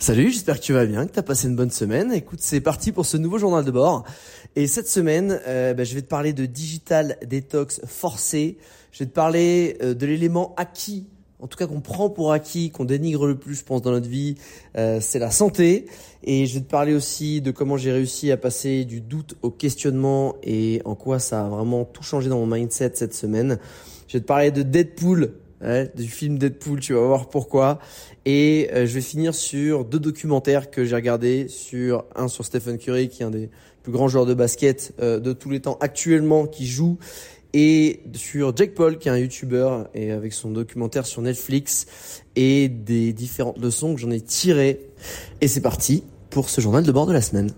Salut, j'espère que tu vas bien, que tu as passé une bonne semaine. Écoute, c'est parti pour ce nouveau journal de bord. Et cette semaine, euh, bah, je vais te parler de digital detox forcé. Je vais te parler euh, de l'élément acquis, en tout cas qu'on prend pour acquis, qu'on dénigre le plus, je pense, dans notre vie, euh, c'est la santé. Et je vais te parler aussi de comment j'ai réussi à passer du doute au questionnement et en quoi ça a vraiment tout changé dans mon mindset cette semaine. Je vais te parler de Deadpool, du film Deadpool, tu vas voir pourquoi. Et euh, je vais finir sur deux documentaires que j'ai regardés, sur un sur Stephen Curry, qui est un des plus grands joueurs de basket euh, de tous les temps actuellement, qui joue, et sur Jake Paul, qui est un YouTuber, et avec son documentaire sur Netflix, et des différentes leçons que j'en ai tirées. Et c'est parti pour ce journal de bord de la semaine.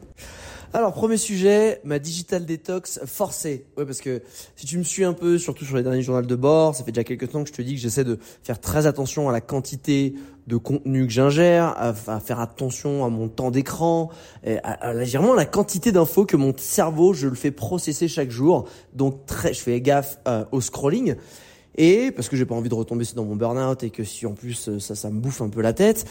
Alors, premier sujet, ma digital detox forcée. Ouais, parce que si tu me suis un peu, surtout sur les derniers journaux de bord, ça fait déjà quelques temps que je te dis que j'essaie de faire très attention à la quantité de contenu que j'ingère, à, faire attention à mon temps d'écran, à, à, vraiment la quantité d'infos que mon cerveau, je le fais processer chaque jour. Donc, très, je fais gaffe euh, au scrolling. Et parce que j'ai pas envie de retomber dans mon burn-out et que si en plus euh, ça, ça me bouffe un peu la tête.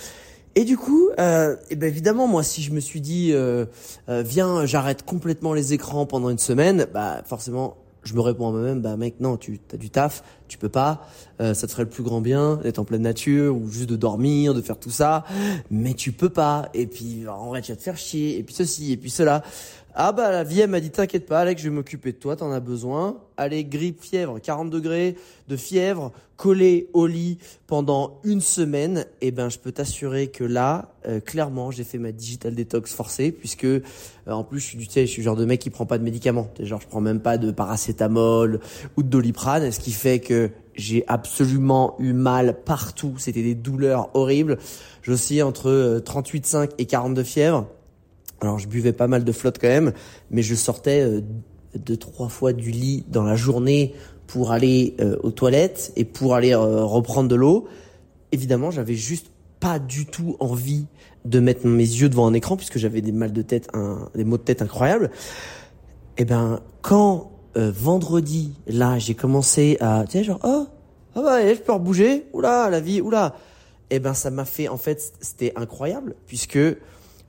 Et du coup, euh, et ben évidemment, moi, si je me suis dit, euh, euh, viens, j'arrête complètement les écrans pendant une semaine, bah forcément, je me réponds à moi-même, bah mec, non, tu as du taf, tu peux pas, euh, ça te ferait le plus grand bien d'être en pleine nature ou juste de dormir, de faire tout ça, mais tu peux pas. Et puis en vrai, tu vas te faire chier. Et puis ceci, et puis cela. Ah bah la vie elle m'a dit t'inquiète pas Alex, je vais m'occuper de toi, t'en as besoin. Allez, grippe, fièvre, 40 degrés de fièvre, collé au lit pendant une semaine. Et eh ben je peux t'assurer que là, euh, clairement, j'ai fait ma digital detox forcée puisque euh, en plus je suis du tu sais, je suis le genre de mec qui prend pas de médicaments. Genre je prends même pas de paracétamol ou de doliprane, ce qui fait que j'ai absolument eu mal partout. C'était des douleurs horribles. J'oscillais entre 38,5 euh, et 42 fièvres. Alors je buvais pas mal de flotte quand même, mais je sortais euh, deux trois fois du lit dans la journée pour aller euh, aux toilettes et pour aller euh, reprendre de l'eau. Évidemment, j'avais juste pas du tout envie de mettre mes yeux devant un écran puisque j'avais des mal de tête, un, des maux de tête incroyables. Et eh ben quand vendredi là j'ai commencé à tu sais genre oh ah bah je peux rebouger oula la vie oula et eh ben ça m'a fait en fait c'était incroyable puisque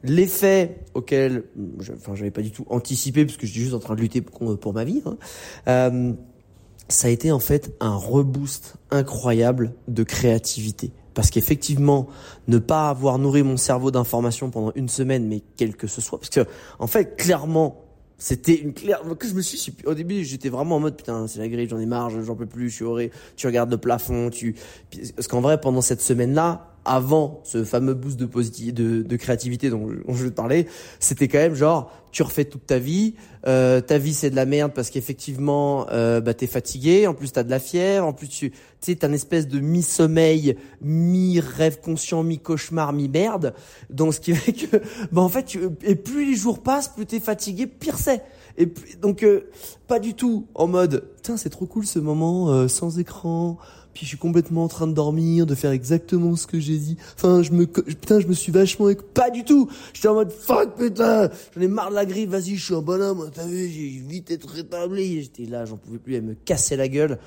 L'effet auquel, je, enfin, j'avais pas du tout anticipé parce que j'étais juste en train de lutter pour, ma vie. Hein, euh, ça a été en fait un reboost incroyable de créativité. Parce qu'effectivement, ne pas avoir nourri mon cerveau d'informations pendant une semaine, mais quel que ce soit, parce que en fait, clairement, c'était une claire que je me suis au début j'étais vraiment en mode putain c'est la grille j'en ai marre j'en peux plus je suis horrible tu regardes le plafond tu parce qu'en vrai pendant cette semaine là avant ce fameux boost de, de, de créativité dont, je veux te parler, c'était quand même genre tu refais toute ta vie, euh, ta vie c'est de la merde parce qu'effectivement euh, bah t'es fatigué, en plus t'as de la fièvre, en plus tu sais t'as une espèce de mi-sommeil, mi-rêve conscient, mi-cauchemar, mi-merde, donc ce qui fait que bah en fait tu, et plus les jours passent, plus t'es fatigué, pire c'est. Et donc euh, pas du tout en mode putain c'est trop cool ce moment euh, sans écran puis je suis complètement en train de dormir, de faire exactement ce que j'ai dit. Enfin, je me, putain, je me suis vachement, pas du tout. J'étais en mode, fuck, putain, j'en ai marre de la grille, vas-y, je suis un bonhomme, t'as vu, j'ai vite être rétabli. J'étais là, j'en pouvais plus, elle me cassait la gueule.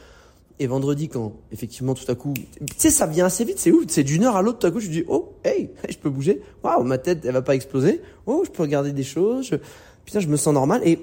Et vendredi, quand, effectivement, tout à coup, tu sais, ça vient assez vite, c'est ouf, c'est d'une heure à l'autre, tout à coup, je dis, oh, hey, je peux bouger. Waouh, ma tête, elle va pas exploser. Oh, je peux regarder des choses. Putain, je me sens normal. Et,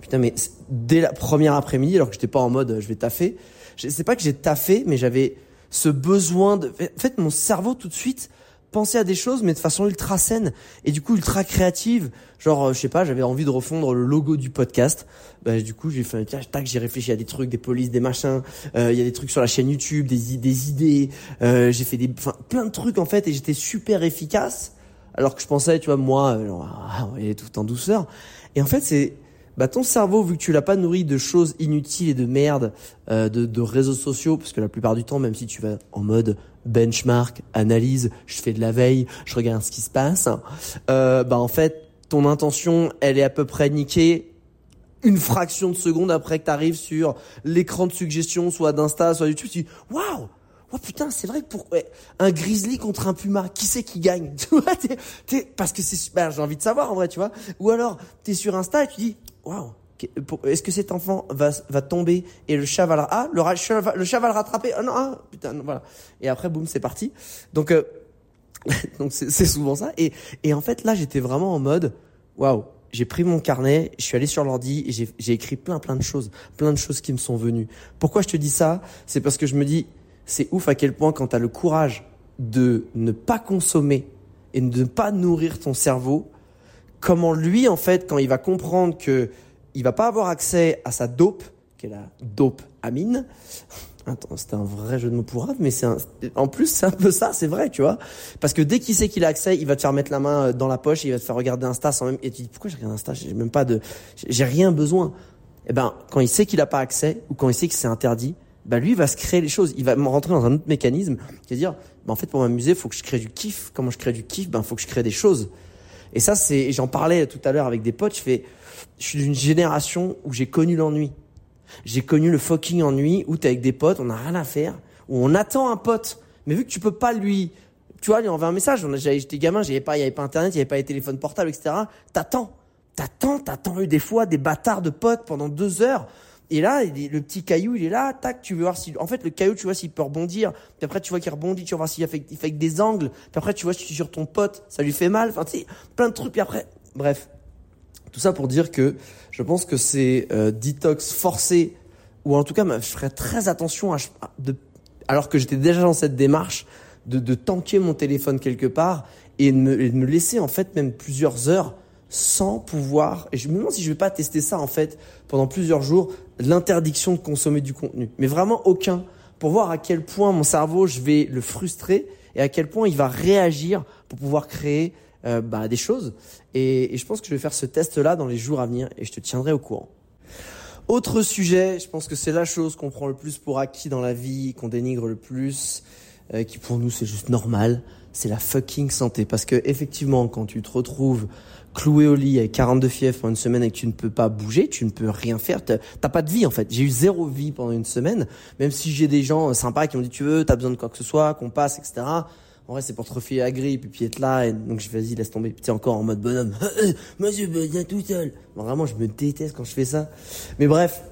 putain, mais dès la première après-midi, alors que j'étais pas en mode, je vais taffer, c'est pas que j'ai taffé, mais j'avais ce besoin de, en fait, mon cerveau tout de suite pensait à des choses, mais de façon ultra saine et du coup ultra créative. Genre, euh, je sais pas, j'avais envie de refondre le logo du podcast. Bah, du coup, j'ai fait, tiens, tac, j'ai réfléchi à des trucs, des polices, des machins. Euh, il y a des trucs sur la chaîne YouTube, des, idées. Euh, j'ai fait des, enfin, plein de trucs en fait, et j'étais super efficace. Alors que je pensais, tu vois, moi, genre, ah, tout en douceur. Et en fait, c'est bah ton cerveau, vu que tu l'as pas nourri de choses inutiles et de merde, euh, de, de réseaux sociaux, parce que la plupart du temps, même si tu vas en mode benchmark, analyse, je fais de la veille, je regarde ce qui se passe, euh, bah en fait, ton intention, elle est à peu près niquée une fraction de seconde après que tu arrives sur l'écran de suggestion, soit d'Insta, soit YouTube, tu dis waouh Oh putain, c'est vrai que pour un grizzly contre un puma, qui c'est qui gagne? Tu vois, parce que c'est bah, j'ai envie de savoir en vrai, tu vois. Ou alors tu es sur Insta et tu dis waouh, est-ce que cet enfant va va tomber et le chat va le ah le, chat, le chat va le rattraper? Oh non ah, putain voilà. Et après boum c'est parti. Donc euh, c'est souvent ça. Et et en fait là j'étais vraiment en mode waouh j'ai pris mon carnet, je suis allé sur l'ordi j'ai écrit plein plein de choses, plein de choses qui me sont venues. Pourquoi je te dis ça? C'est parce que je me dis, c'est ouf à quel point quand tu as le courage de ne pas consommer et de ne pas nourrir ton cerveau, comment lui en fait quand il va comprendre que il va pas avoir accès à sa dope, qui est la dope amine. Attends, c'était un vrai jeu de mots pour mais c'est en plus c'est un peu ça, c'est vrai, tu vois, parce que dès qu'il sait qu'il a accès, il va te faire mettre la main euh, dans la poche, il va te faire regarder Insta sans même, et tu dis pourquoi je regarde Insta, j'ai même pas de, j'ai rien besoin. Eh ben, quand il sait qu'il a pas accès ou quand il sait que c'est interdit, bah lui il va se créer les choses, il va rentrer dans un autre mécanisme qui va dire, bah en fait pour m'amuser, faut que je crée du kiff. Comment je crée du kiff? Ben faut que je crée des choses. Et ça c'est, j'en parlais tout à l'heure avec des potes, je fais, je suis d'une génération où j'ai connu l'ennui. J'ai connu le fucking ennui où t'es avec des potes, on n'a rien à faire, où on attend un pote, mais vu que tu peux pas lui, tu vois, lui envoyer un message. J'étais gamin, j'avais pas, il y avait pas internet, il y avait pas les téléphones portables, etc. T'attends, t'attends, t'attends eu des fois des bâtards de potes pendant deux heures. Et là, le petit caillou, il est là, tac, tu veux voir si, en fait, le caillou, tu vois s'il peut rebondir. Puis après, tu vois qu'il rebondit, tu vas voir s'il fait, il fait avec des angles. Puis après, tu vois si tu sur ton pote, ça lui fait mal. Enfin, tu sais, plein de trucs. Puis après, bref. Tout ça pour dire que je pense que c'est euh, detox forcé, ou en tout cas, je ferais très attention à, de, alors que j'étais déjà dans cette démarche, de, de tanker mon téléphone quelque part et de, me, de me laisser en fait même plusieurs heures sans pouvoir, et je me demande si je vais pas tester ça en fait pendant plusieurs jours, l'interdiction de consommer du contenu. Mais vraiment aucun, pour voir à quel point mon cerveau, je vais le frustrer et à quel point il va réagir pour pouvoir créer euh, bah, des choses. Et, je pense que je vais faire ce test-là dans les jours à venir et je te tiendrai au courant. Autre sujet, je pense que c'est la chose qu'on prend le plus pour acquis dans la vie, qu'on dénigre le plus, euh, qui pour nous c'est juste normal, c'est la fucking santé. Parce que effectivement, quand tu te retrouves cloué au lit avec 42 fièvres pendant une semaine et que tu ne peux pas bouger, tu ne peux rien faire, t'as pas de vie en fait. J'ai eu zéro vie pendant une semaine, même si j'ai des gens sympas qui m'ont dit tu veux, t'as besoin de quoi que ce soit, qu'on passe, etc. En vrai, c'est pour te refiler la grippe et puis être là. Et donc, je vas-y, laisse tomber. Puis, encore en mode bonhomme. Moi, je me viens tout seul. vraiment, je me déteste quand je fais ça. Mais bref.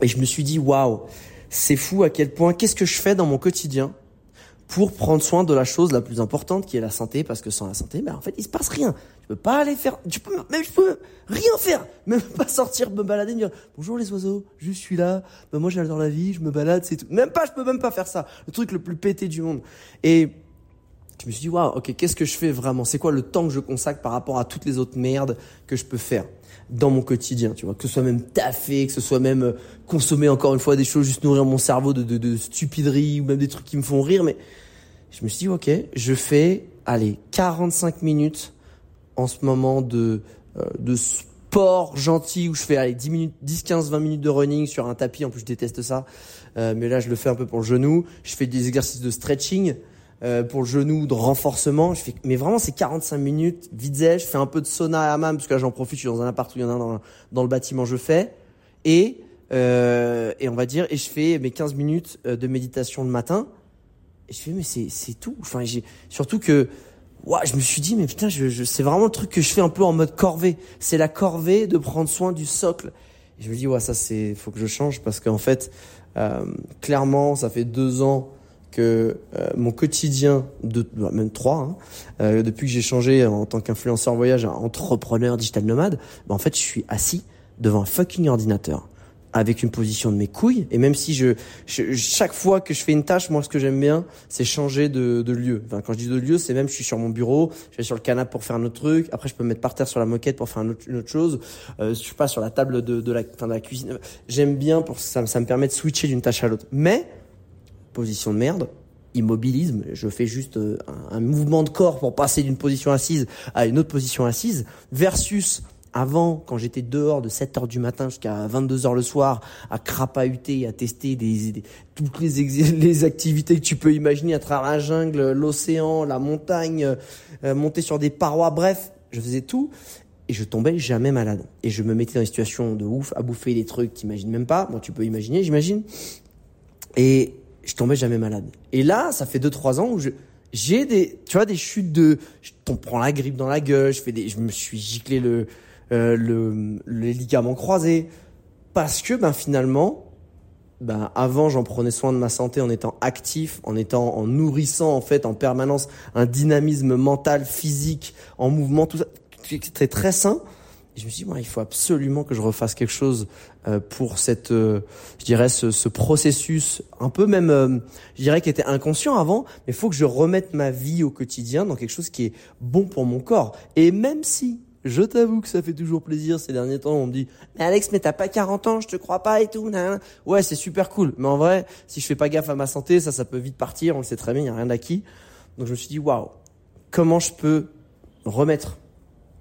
Et je me suis dit, waouh, c'est fou à quel point, qu'est-ce que je fais dans mon quotidien pour prendre soin de la chose la plus importante qui est la santé parce que sans la santé ben en fait il se passe rien. Je peux pas aller faire je peux même je peux rien faire. Même pas sortir me balader me dire bonjour les oiseaux je suis là. Ben moi j'adore la vie je me balade c'est tout même pas je peux même pas faire ça. Le truc le plus pété du monde. Et je me suis dit, waouh, ok, qu'est-ce que je fais vraiment? C'est quoi le temps que je consacre par rapport à toutes les autres merdes que je peux faire? Dans mon quotidien, tu vois Que ce soit même taffer, que ce soit même euh, consommer encore une fois des choses, juste nourrir mon cerveau de, de, de stupideries ou même des trucs qui me font rire. Mais je me suis dit, ok, je fais, allez, 45 minutes en ce moment de, euh, de sport gentil où je fais, allez, 10 minutes, 10, 15, 20 minutes de running sur un tapis. En plus, je déteste ça. Euh, mais là, je le fais un peu pour le genou. Je fais des exercices de stretching. Euh, pour le genou de renforcement. Je fais, mais vraiment, c'est 45 minutes, vite je fais un peu de sauna à hammam, parce que là, j'en profite, je suis dans un appart où il y en a dans, le bâtiment, je fais. Et, euh, et on va dire, et je fais mes 15 minutes euh, de méditation le matin. Et je fais, mais c'est, c'est tout. Enfin, j'ai, surtout que, ouais, je me suis dit, mais putain, je, je, c'est vraiment le truc que je fais un peu en mode corvée. C'est la corvée de prendre soin du socle. Et je me dis, ouais, ça, c'est, faut que je change parce qu'en fait, euh, clairement, ça fait deux ans que euh, mon quotidien de bah, même trois hein, euh, depuis que j'ai changé en tant qu'influenceur voyage à entrepreneur digital nomade bah, en fait je suis assis devant un fucking ordinateur avec une position de mes couilles. Et même si je, chaque fois que je fais une tâche moi ce que j'aime bien c'est changer de, de lieu. Enfin, quand je dis de lieu c'est même je suis sur mon bureau je vais sur le canapé pour faire un autre truc. Après je peux me mettre par terre sur la moquette pour faire une autre, chose. Euh, je suis pas sur la table de, de la de la cuisine. J'aime bien pour ça ça me permet de switcher d'une tâche à l'autre. Mais position de merde, immobilisme, je fais juste euh, un, mouvement de corps pour passer d'une position assise à une autre position assise, versus Avant, quand j'étais dehors de 7 heures du matin jusqu'à 22 heures le soir, à crapahuter, à tester des, toutes les, activités que tu peux imaginer à travers la jungle, l'océan, la montagne, euh, monter sur des parois, bref, je faisais tout et je tombais jamais malade. Et je me mettais dans des situations de ouf, à bouffer des trucs, t'imagines même pas. Moi, tu peux imaginer, j'imagine. Et je tombais jamais malade. Et là, ça fait 2-3 ans où je, j'ai des, tu vois, des chutes de, je prends la grippe dans la gueule, je fais des, je me suis giclé le, euh, le, les ligaments croisés, parce que ben finalement, ben avant j'en prenais soin de ma santé en étant actif, en étant en nourrissant en fait en permanence un dynamisme mental, physique, en mouvement, tout ça, c'était très sain. Je me suis dit, il faut absolument que je refasse quelque chose euh, pour cette, euh, je dirais, ce, ce, processus un peu même, je dirais, qui était inconscient avant, mais il faut que je remette ma vie au quotidien dans quelque chose qui est bon pour mon corps. Et même si je t'avoue que ça fait toujours plaisir ces derniers temps. On me dit, mais Alex, mais t'as pas 40 ans, je te crois pas et tout. Ouais, c'est super cool. Mais en vrai, si je fais pas gaffe à ma santé, ça, ça peut vite partir. On le sait très bien, il y a rien d'acquis. Donc je me suis dit, waouh, comment je peux remettre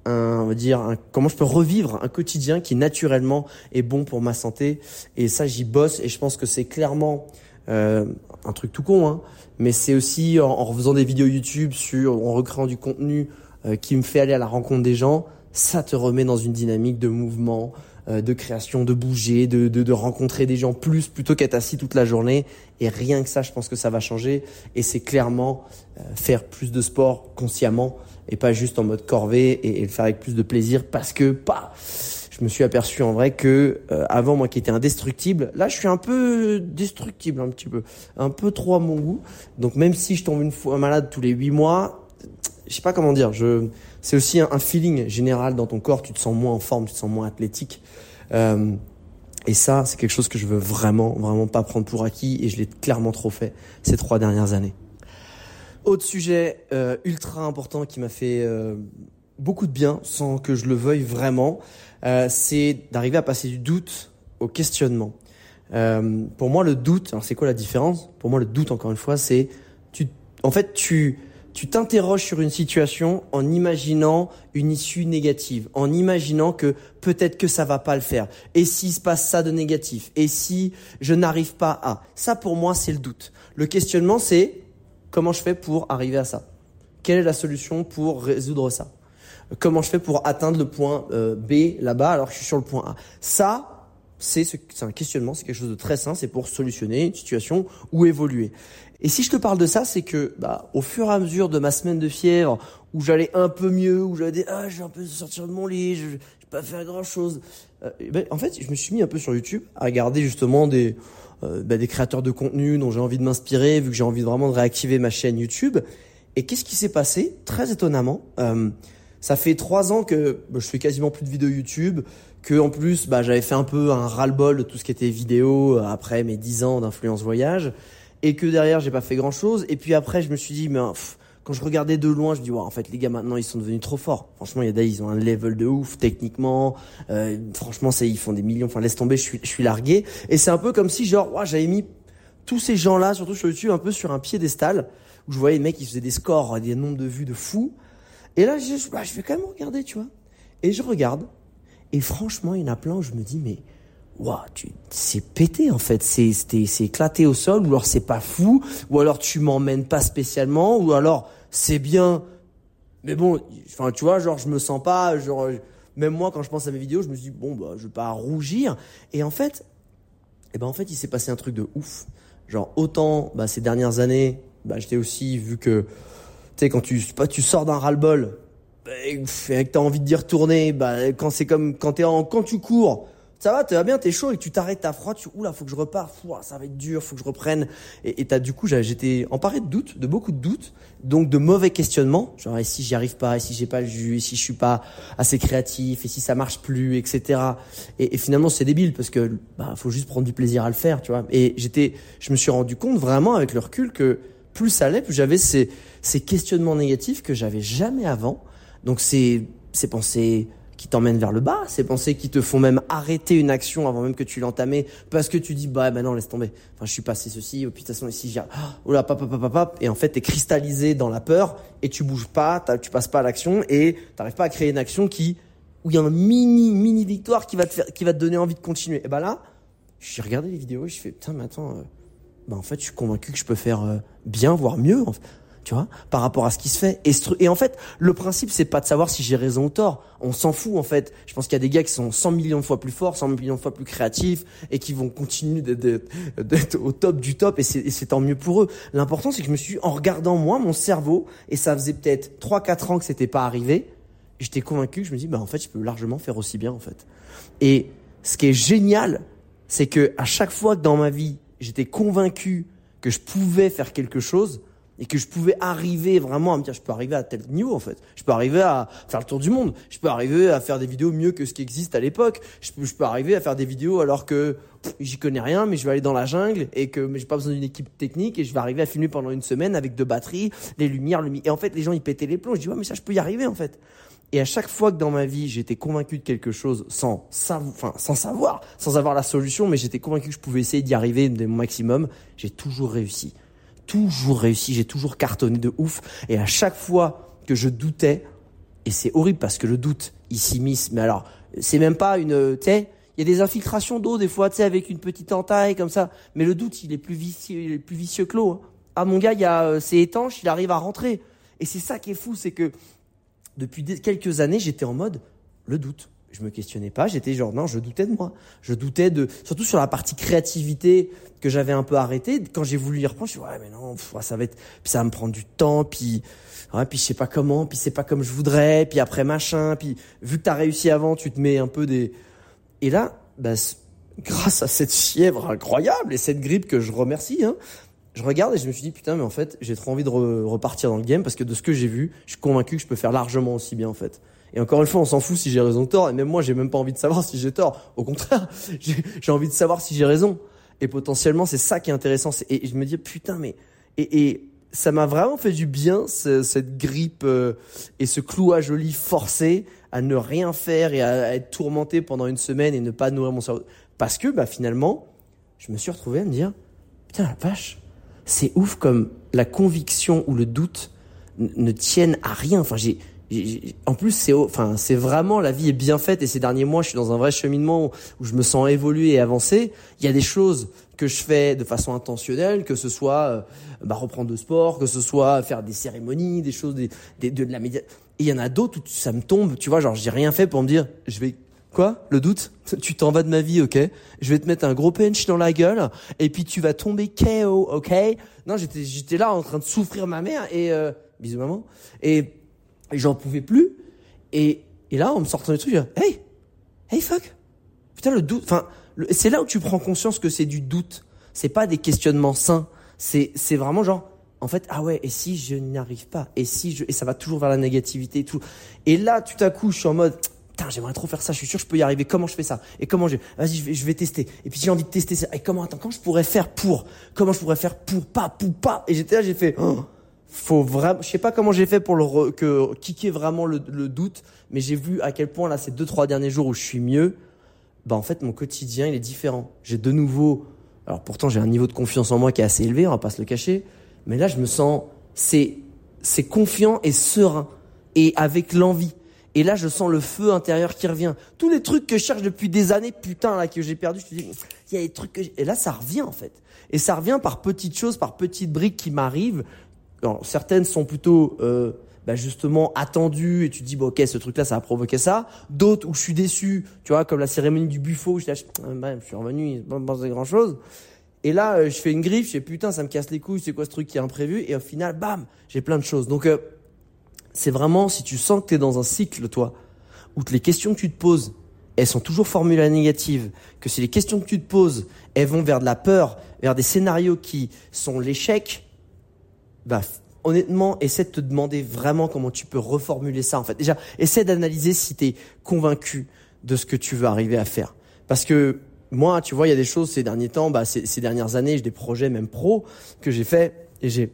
un, on va dire, un, comment je peux revivre un quotidien qui naturellement est bon pour ma santé. Et ça, j'y bosse. Et je pense que c'est clairement euh, un truc tout con, hein, mais c'est aussi en, en, des vidéos YouTube sur, en recréant du contenu euh, qui me fait aller à la rencontre des gens, ça te remet dans une dynamique de mouvement, euh, de création, de bouger, de, de, de rencontrer des gens plus plutôt qu'être assis toute la journée. Et rien que ça, je pense que ça va changer. Et c'est clairement euh, faire plus de sport consciemment et pas juste en mode corvée et, et, le faire avec plus de plaisir parce que pas. Je me suis aperçu en vrai que avant moi qui étais indestructible, là je suis un peu destructible un petit peu, un peu trop à mon goût. Donc même si je tombe une fois malade tous les huit mois, je sais pas comment dire. Je, c'est aussi un, feeling général dans ton corps. Tu te sens moins en forme, tu te sens moins athlétique. Euh, et ça, c'est quelque chose que je veux vraiment, vraiment pas prendre pour acquis. Et je l'ai clairement trop fait ces trois dernières années. Autre sujet euh, ultra important qui m'a fait euh, beaucoup de bien, sans que je le veuille vraiment, euh, c'est d'arriver à passer du doute au questionnement. Euh, pour moi, le doute, alors c'est quoi la différence? Pour moi, le doute, encore une fois, c'est tu, en fait, tu tu t'interroges sur une situation en imaginant une issue négative, en imaginant que peut-être que ça va pas le faire. Et s'il se passe ça de négatif? Et si je n'arrive pas à? Ça pour moi c'est le doute. Le questionnement c'est comment je fais pour arriver à ça? Quelle est la solution pour résoudre ça? Comment je fais pour atteindre le point euh, B là-bas alors que je suis sur le point A? Ça, c'est un questionnement, c'est quelque chose de très sain, c'est pour solutionner une situation ou évoluer. Et si je te parle de ça, c'est que bah, au fur et à mesure de ma semaine de fièvre, où j'allais un peu mieux, où j'allais ah je un peu sortir de mon lit, je, je vais pas faire grand chose. Euh, ben, en fait, je me suis mis un peu sur YouTube à regarder justement des euh, ben, des créateurs de contenu dont j'ai envie de m'inspirer, vu que j'ai envie vraiment de réactiver ma chaîne YouTube. Et qu'est-ce qui s'est passé Très étonnamment, euh, ça fait trois ans que ben, je fais quasiment plus de vidéos YouTube que en plus bah, j'avais fait un peu un ras-le-bol de tout ce qui était vidéo euh, après mes 10 ans d'influence voyage et que derrière j'ai pas fait grand chose et puis après je me suis dit mais quand je regardais de loin je me dis ouais, en fait les gars maintenant ils sont devenus trop forts. Franchement il y a des ils ont un level de ouf techniquement. Euh, franchement c'est ils font des millions. Enfin laisse tomber je suis je suis largué. Et c'est un peu comme si genre ouais, j'avais mis tous ces gens là surtout sur YouTube un peu sur un piédestal où je voyais les mecs qui faisaient des scores des nombres de vues de fous et là je, bah, je vais quand même regarder tu vois. Et je regarde. Et franchement, il y en a plein où je me dis, mais waouh, c'est pété en fait, c'est c'est éclaté au sol, ou alors c'est pas fou, ou alors tu m'emmènes pas spécialement, ou alors c'est bien, mais bon, enfin tu vois, genre je me sens pas, genre même moi quand je pense à mes vidéos, je me dis bon bah je vais pas rougir, et en fait, et eh ben en fait il s'est passé un truc de ouf, genre autant bah ces dernières années, bah j'étais aussi vu que tu sais quand tu pas tu sors d'un ras-le-bol et que t'as envie d'y retourner, bah, quand c'est comme, quand t'es en, quand tu cours, ça va, tu vas bien, t'es chaud et tu t'arrêtes, t'as froid, tu, oula, faut que je repars, ça va être dur, faut que je reprenne. Et, et du coup, j'étais emparé de doutes, de beaucoup de doutes, donc de mauvais questionnements, genre, et si j'y arrive pas, et si j'ai pas le jus, et si je suis pas assez créatif, et si ça marche plus, etc. Et, et finalement, c'est débile parce que, bah, faut juste prendre du plaisir à le faire, tu vois. Et j'étais, je me suis rendu compte vraiment avec le recul que plus ça allait, plus j'avais ces, ces questionnements négatifs que j'avais jamais avant donc c'est ces pensées qui t'emmènent vers le bas, ces pensées qui te font même arrêter une action avant même que tu l'entames parce que tu dis bah maintenant laisse tomber. Enfin je suis passé ceci, toute façon ici j'ai oh là papa papa papa et en fait t'es cristallisé dans la peur et tu bouges pas, tu passes pas à l'action et t'arrives pas à créer une action qui où il y a un mini, mini victoire qui va te faire, qui va te donner envie de continuer. Et ben là, j'ai regardé les vidéos et je fais, putain, mais attends, euh, bah en fait, je suis convaincu que je peux faire euh, bien, voire mieux. En fait tu vois, par rapport à ce qui se fait. Et, en fait, le principe, c'est pas de savoir si j'ai raison ou tort. On s'en fout, en fait. Je pense qu'il y a des gars qui sont 100 millions de fois plus forts, 100 millions de fois plus créatifs, et qui vont continuer d'être au top du top, et c'est tant mieux pour eux. L'important, c'est que je me suis, en regardant moi, mon cerveau, et ça faisait peut-être 3-4 ans que c'était pas arrivé, j'étais convaincu, je me dis, bah, en fait, je peux largement faire aussi bien, en fait. Et ce qui est génial, c'est que à chaque fois que dans ma vie, j'étais convaincu que je pouvais faire quelque chose, et que je pouvais arriver vraiment à me dire je peux arriver à tel niveau en fait. Je peux arriver à faire le tour du monde. Je peux arriver à faire des vidéos mieux que ce qui existe à l'époque. Je peux, je peux arriver à faire des vidéos alors que j'y connais rien mais je vais aller dans la jungle et que j'ai pas besoin d'une équipe technique et je vais arriver à filmer pendant une semaine avec deux batteries les lumières le et en fait les gens ils pétaient les plombs. Je dis ouais mais ça je peux y arriver en fait. Et à chaque fois que dans ma vie j'étais convaincu de quelque chose sans sans savoir sans avoir la solution mais j'étais convaincu que je pouvais essayer d'y arriver de mon maximum j'ai toujours réussi toujours réussi, j'ai toujours cartonné de ouf. Et à chaque fois que je doutais, et c'est horrible parce que le doute, il s'immisce. Mais alors, c'est même pas une, tu sais, il y a des infiltrations d'eau des fois, tu sais, avec une petite entaille comme ça. Mais le doute, il est plus vicieux, il est plus vicieux que l'eau. Hein. Ah mon gars, il euh, c'est étanche, il arrive à rentrer. Et c'est ça qui est fou, c'est que depuis quelques années, j'étais en mode le doute je me questionnais pas, j'étais genre non, je doutais de moi. Je doutais de surtout sur la partie créativité que j'avais un peu arrêté quand j'ai voulu y reprendre, je suis ouais mais non, ça va être puis ça va me prendre du temps puis ouais, puis je sais pas comment, puis c'est pas comme je voudrais, puis après machin, puis vu que tu as réussi avant, tu te mets un peu des et là bah, grâce à cette fièvre incroyable et cette grippe que je remercie hein, je regarde et je me suis dit putain mais en fait, j'ai trop envie de repartir dans le game parce que de ce que j'ai vu, je suis convaincu que je peux faire largement aussi bien en fait. Et encore une fois, on s'en fout si j'ai raison ou tort. Et même moi, j'ai même pas envie de savoir si j'ai tort. Au contraire, j'ai envie de savoir si j'ai raison. Et potentiellement, c'est ça qui est intéressant. Et je me dis, putain, mais... Et, ça m'a vraiment fait du bien, cette grippe euh, et ce clouage au lit forcé à ne rien faire et à, être tourmenté pendant une semaine et ne pas nourrir mon cerveau. Parce que, bah, finalement, je me suis retrouvé à me dire, putain, la vache, c'est ouf comme la conviction ou le doute ne tiennent à rien. Enfin, j'ai en plus c'est enfin c'est vraiment la vie est bien faite et ces derniers mois je suis dans un vrai cheminement où, je me sens évoluer et avancer il y a des choses que je fais de façon intentionnelle que ce soit euh, bah, reprendre de sport que ce soit faire des cérémonies des choses des, de, la média et il y en a d'autres où ça me tombe tu vois genre j'ai rien fait pour me dire je vais Quoi? Le doute? Tu t'en vas de ma vie, ok? Je vais te mettre un gros punch dans la gueule et puis tu vas tomber KO, ok? Non, j'étais j'étais là en train de souffrir ma mère et euh, bisous maman. Et j'en pouvais plus. Et, et là, en me sortant du truc, hey, hey fuck. Putain, le doute, enfin, c'est là où tu prends conscience que c'est du doute. C'est pas des questionnements sains. C'est, c'est vraiment genre, en fait, ah ouais, et si je n'y arrive pas? Et si je, et ça va toujours vers la négativité et tout. Et là, tout à coup, je suis en mode, putain, j'aimerais trop faire ça, je suis sûr que je peux y arriver. Comment je fais ça? Et comment je, vas-y, je vais, je vais tester. Et puis j'ai envie de tester ça. Et comment, attends, comment je pourrais faire pour? Comment je pourrais faire pour? Pas, pour pas? Et j'étais là, j'ai fait, oh faut vraiment, je sais pas comment j'ai fait pour le que kicker vraiment le, doute, mais j'ai vu à quel point là ces deux trois derniers jours où je suis mieux, bah en fait mon quotidien il est différent. J'ai de nouveau, alors pourtant j'ai un niveau de confiance en moi qui est assez élevé, on va pas se le cacher, mais là je me sens c'est c'est confiant et serein et avec l'envie. Et là, je sens le feu intérieur qui revient. Tous les trucs que je cherche depuis des années, putain, là, que j'ai perdu, je te dis, il y a des trucs que Et là, ça revient, en fait. Et ça revient par petites choses, par petites briques qui m'arrivent, certaines sont plutôt euh, bah justement attendues et tu dis bon ok ce truc là ça a provoqué ça. D'autres où je suis déçu tu vois comme la cérémonie du buffo je, lâche, ah, bah, je suis revenu pas pensé grand chose et là euh, je fais une griffe je fais putain ça me casse les couilles c'est quoi ce truc qui est imprévu? Et au final bam j'ai plein de choses. Donc euh, c'est vraiment si tu sens que tu es dans un cycle toi où les questions que tu te poses elles sont toujours formulées à négative, que si les questions que tu te poses, elles vont vers de la peur, vers des scénarios qui sont l'échec, bah, honnêtement, essaie de te demander vraiment comment tu peux reformuler ça. En fait, déjà, essaie d'analyser si tu es convaincu de ce que tu veux arriver à faire. Parce que moi, tu vois, il y a des choses ces derniers temps, bah, ces, dernières années, j'ai des projets même pro que j'ai fait et j'ai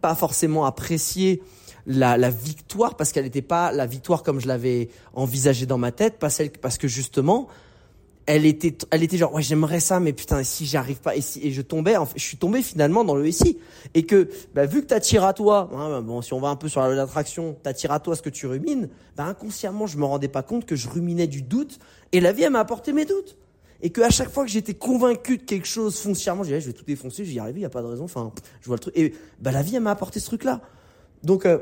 pas forcément apprécié la, la victoire parce qu'elle n'était pas la victoire comme je l'avais envisagée dans ma tête, parce que justement, elle était, elle était genre, ouais, j'aimerais ça, mais putain, et si j'arrive pas, et si, et je tombais, en fait, je suis tombé finalement dans le ici. Et que, bah, vu que t'attires à toi, hein, bon, si on va un peu sur l'attraction, t'attires à toi ce que tu rumines, bah, inconsciemment, je me rendais pas compte que je ruminais du doute, et la vie, elle m'a apporté mes doutes. Et que à chaque fois que j'étais convaincu de quelque chose foncièrement, je disais, je vais tout défoncer, je vais y arriver, y a pas de raison, enfin, je vois le truc. Et, bah, la vie, elle m'a apporté ce truc-là. Donc, euh,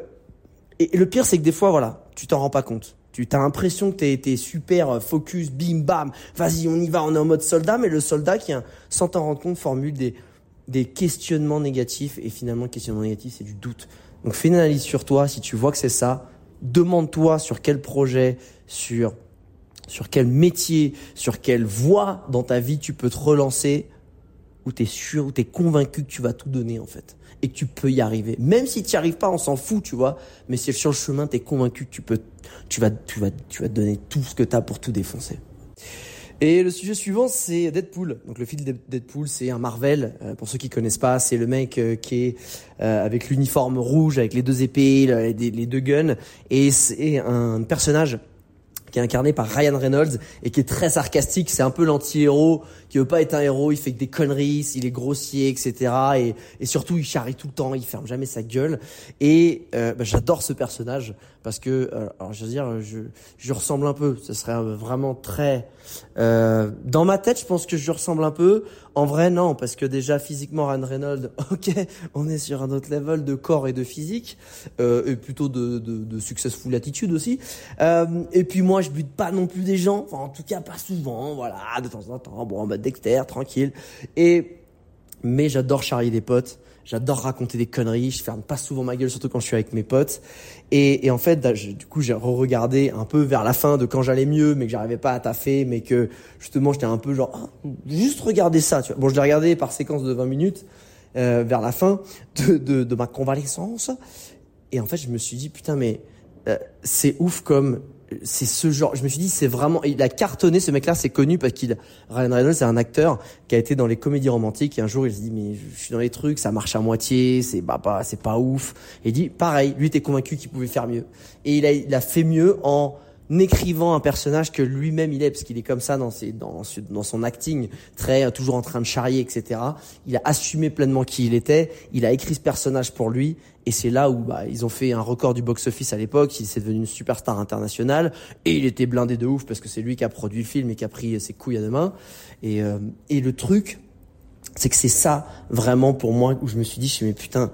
et le pire, c'est que des fois, voilà, tu t'en rends pas compte. Tu as l'impression que tu été super euh, focus, bim, bam, vas-y, on y va, on est en mode soldat, mais le soldat qui, sans t'en rendre compte, formule des, des questionnements négatifs, et finalement, le questionnement négatif, c'est du doute. Donc fais une analyse sur toi, si tu vois que c'est ça, demande-toi sur quel projet, sur, sur quel métier, sur quelle voie dans ta vie tu peux te relancer, où tu es sûr, où tu es convaincu que tu vas tout donner en fait et que tu peux y arriver. Même si tu n'y arrives pas, on s'en fout, tu vois. Mais si sur le chemin, tu es convaincu que tu peux, tu vas, tu vas, tu vas donner tout ce que tu as pour tout défoncer. Et le sujet suivant, c'est Deadpool. Donc le film Deadpool, c'est un Marvel. Euh, pour ceux qui connaissent pas, c'est le mec euh, qui est euh, avec l'uniforme rouge, avec les deux épées, les, les deux guns, et c'est un personnage qui est incarné par Ryan Reynolds et qui est très sarcastique. C'est un peu l'anti-héros qui veut pas être un héros, il fait que des conneries, il est grossier, etc. Et, et surtout, il charrie tout le temps, il ferme jamais sa gueule. Et euh, bah, j'adore ce personnage parce que, euh, alors je veux dire, je, je ressemble un peu. Ce serait vraiment très euh, dans ma tête, je pense que je ressemble un peu. En vrai, non, parce que déjà physiquement, Ryan Reynolds, ok, on est sur un autre level de corps et de physique, euh, et plutôt de, de, de successful attitude aussi. Euh, et puis moi, je bute pas non plus des gens, enfin en tout cas pas souvent, voilà, de temps en temps. Bon, bah Dexter, tranquille. Et mais j'adore charrier des potes. J'adore raconter des conneries. Je ferme pas souvent ma gueule, surtout quand je suis avec mes potes. Et, et en fait, du coup, j'ai re-regardé un peu vers la fin de quand j'allais mieux, mais que j'arrivais pas à taffer, mais que justement, j'étais un peu genre, ah, juste regarder ça. Tu vois. Bon, je l'ai regardé par séquence de 20 minutes euh, vers la fin de, de, de, ma convalescence. Et en fait, je me suis dit, putain, mais euh, c'est ouf comme c'est ce genre. Je me suis dit, c'est vraiment. Il a cartonné ce mec-là. C'est connu parce qu'il Ryan Reynolds, c'est un acteur qui a été dans les comédies romantiques. Et un jour, il se dit, mais je suis dans les trucs, ça marche à moitié, c'est bah, pas, c'est pas ouf. Et il dit, pareil. Lui était convaincu qu'il pouvait faire mieux. Et il a, il a fait mieux en écrivant un personnage que lui-même il est, parce qu'il est comme ça dans, ses, dans, son acting, très toujours en train de charrier, etc. Il a assumé pleinement qui il était, il a écrit ce personnage pour lui, et c'est là où bah, ils ont fait un record du box-office à l'époque, il s'est devenu une superstar internationale, et il était blindé de ouf, parce que c'est lui qui a produit le film et qui a pris ses couilles à deux mains. Et, euh, et le truc, c'est que c'est ça vraiment pour moi où je me suis dit, je mais putain,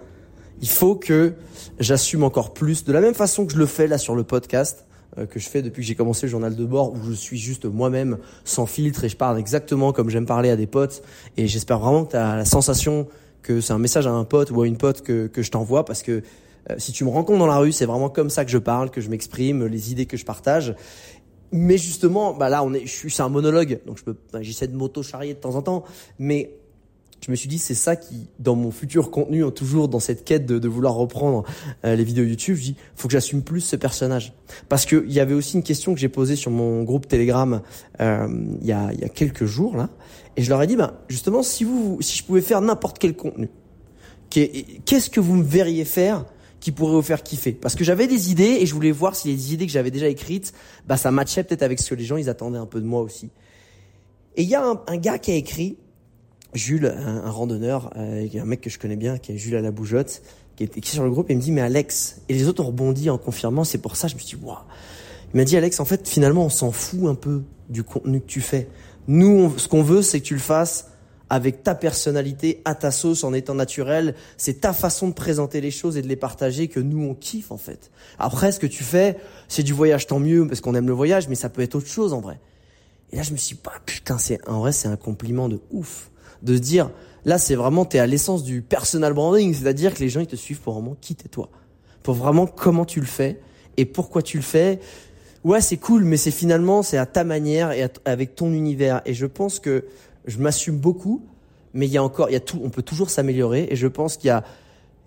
il faut que j'assume encore plus, de la même façon que je le fais là sur le podcast, que je fais depuis que j'ai commencé le journal de bord où je suis juste moi-même sans filtre et je parle exactement comme j'aime parler à des potes et j'espère vraiment que tu as la sensation que c'est un message à un pote ou à une pote que, que je t'envoie parce que euh, si tu me rencontres dans la rue, c'est vraiment comme ça que je parle, que je m'exprime, les idées que je partage. Mais justement, bah là, on est, je suis, c'est un monologue, donc je peux, bah, j'essaie de m'auto-charrier de temps en temps, mais je me suis dit c'est ça qui dans mon futur contenu toujours dans cette quête de, de vouloir reprendre euh, les vidéos YouTube je dis faut que j'assume plus ce personnage. Parce que il y avait aussi une question que j'ai posée sur mon groupe Telegram euh, il y a il y a quelques jours là. Et je leur ai dit ben justement si vous si je pouvais faire n'importe quel contenu qu'est-ce que vous me verriez faire qui pourrait vous faire kiffer? Parce que j'avais des idées et je voulais voir si les idées que j'avais déjà écrites bah ça matchait peut-être avec ce que les gens ils attendaient un peu de moi aussi. Et il y a un, un gars qui a écrit Jules, un, randonneur, euh, un mec que je connais bien, qui est Jules à la bougeotte, qui est, qui sur le groupe, il me dit, mais Alex, et les autres ont rebondi en confirmant, c'est pour ça, je me suis dit, waouh. Il m'a dit, Alex, en fait, finalement, on s'en fout un peu du contenu que tu fais. Nous, ce qu'on veut, c'est que tu le fasses avec ta personnalité, à ta sauce, en étant naturel. C'est ta façon de présenter les choses et de les partager que nous, on kiffe, en fait. Après, ce que tu fais, c'est du voyage, tant mieux, parce qu'on aime le voyage, mais ça peut être autre chose, en vrai. Et là, je me suis dit, bah, putain, c'est, en vrai, c'est un compliment de ouf de se dire, là, c'est vraiment, t'es à l'essence du personal branding, c'est-à-dire que les gens, ils te suivent pour vraiment qui t'es toi. Pour vraiment comment tu le fais et pourquoi tu le fais. Ouais, c'est cool, mais c'est finalement, c'est à ta manière et avec ton univers. Et je pense que je m'assume beaucoup, mais il y a encore, il y a tout, on peut toujours s'améliorer. Et je pense qu'il y a,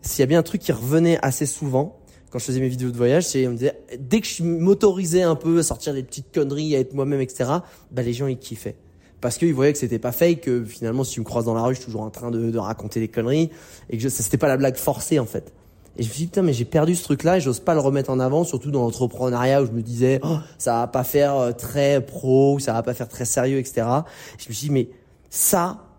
s'il y a bien un truc qui revenait assez souvent, quand je faisais mes vidéos de voyage, c'est on me disait dès que je m'autorisais un peu à sortir des petites conneries, à être moi-même, etc. Bah les gens ils kiffaient parce qu'ils voyaient que c'était pas fake, que finalement si tu me croises dans la rue, je suis toujours en train de, de raconter des conneries et que je, c'était pas la blague forcée en fait. Et je me suis dit, putain, mais j'ai perdu ce truc-là et j'ose pas le remettre en avant, surtout dans l'entrepreneuriat où je me disais, oh, ça va pas faire euh, très pro, ça va pas faire très sérieux, etc. je me suis dit, mais ça,